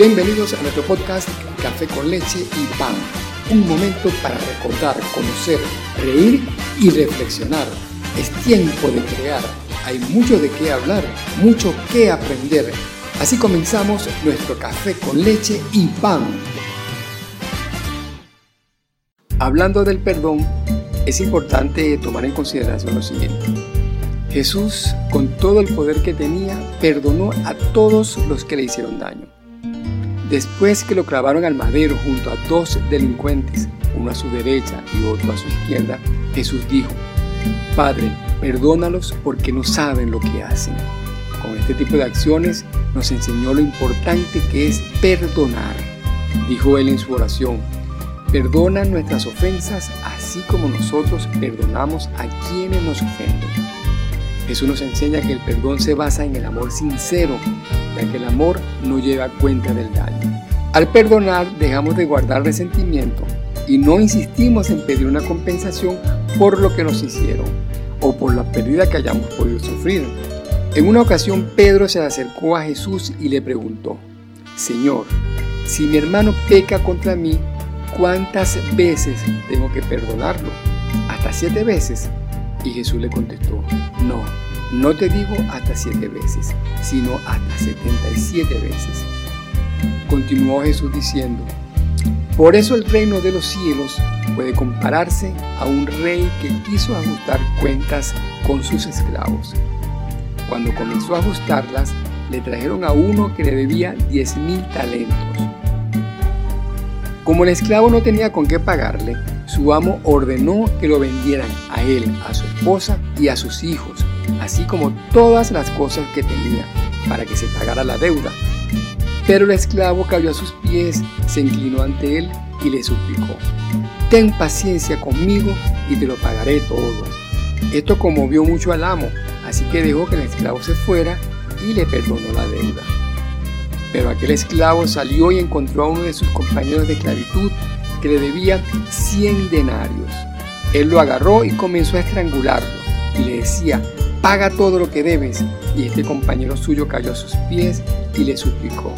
Bienvenidos a nuestro podcast Café con leche y pan. Un momento para recordar, conocer, reír y reflexionar. Es tiempo de crear. Hay mucho de qué hablar, mucho que aprender. Así comenzamos nuestro café con leche y pan. Hablando del perdón, es importante tomar en consideración lo siguiente. Jesús, con todo el poder que tenía, perdonó a todos los que le hicieron daño. Después que lo clavaron al madero junto a dos delincuentes, uno a su derecha y otro a su izquierda, Jesús dijo, Padre, perdónalos porque no saben lo que hacen. Con este tipo de acciones nos enseñó lo importante que es perdonar. Dijo él en su oración, perdona nuestras ofensas así como nosotros perdonamos a quienes nos ofenden. Jesús nos enseña que el perdón se basa en el amor sincero, que el amor no lleva cuenta del daño. Al perdonar dejamos de guardar resentimiento y no insistimos en pedir una compensación por lo que nos hicieron o por la pérdida que hayamos podido sufrir. En una ocasión Pedro se acercó a Jesús y le preguntó, Señor, si mi hermano peca contra mí, ¿cuántas veces tengo que perdonarlo? ¿Hasta siete veces? Y Jesús le contestó, no, no te digo hasta siete veces, sino hasta setenta y siete veces. Continuó Jesús diciendo, por eso el reino de los cielos puede compararse a un rey que quiso ajustar cuentas con sus esclavos. Cuando comenzó a ajustarlas, le trajeron a uno que le debía diez mil talentos. Como el esclavo no tenía con qué pagarle, su amo ordenó que lo vendieran a él, a su esposa y a sus hijos, así como todas las cosas que tenía, para que se pagara la deuda. Pero el esclavo cayó a sus pies, se inclinó ante él y le suplicó, Ten paciencia conmigo y te lo pagaré todo. Esto conmovió mucho al amo, así que dejó que el esclavo se fuera y le perdonó la deuda. Pero aquel esclavo salió y encontró a uno de sus compañeros de esclavitud que le debía 100 denarios. Él lo agarró y comenzó a estrangularlo y le decía, paga todo lo que debes. Y este compañero suyo cayó a sus pies y le suplicó,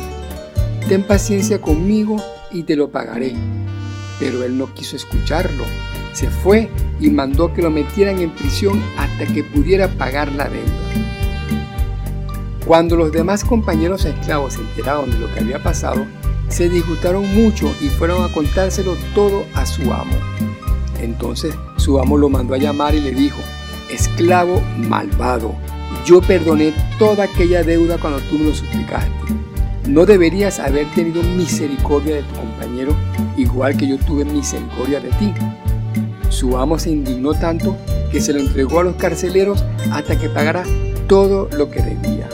ten paciencia conmigo y te lo pagaré. Pero él no quiso escucharlo. Se fue y mandó que lo metieran en prisión hasta que pudiera pagar la deuda. Cuando los demás compañeros esclavos se enteraron de lo que había pasado, se disgustaron mucho y fueron a contárselo todo a su amo. Entonces su amo lo mandó a llamar y le dijo, esclavo malvado, yo perdoné toda aquella deuda cuando tú me lo suplicaste. ¿No deberías haber tenido misericordia de tu compañero igual que yo tuve misericordia de ti? Su amo se indignó tanto que se lo entregó a los carceleros hasta que pagara todo lo que debía.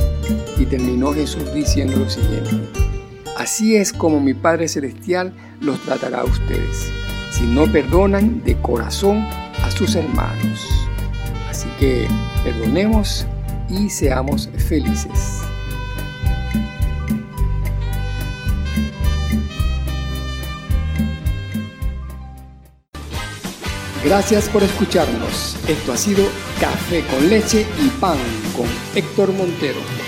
Y terminó Jesús diciendo lo siguiente, así es como mi Padre Celestial los tratará a ustedes, si no perdonan de corazón a sus hermanos. Así que perdonemos y seamos felices. Gracias por escucharnos. Esto ha sido Café con leche y pan con Héctor Montero.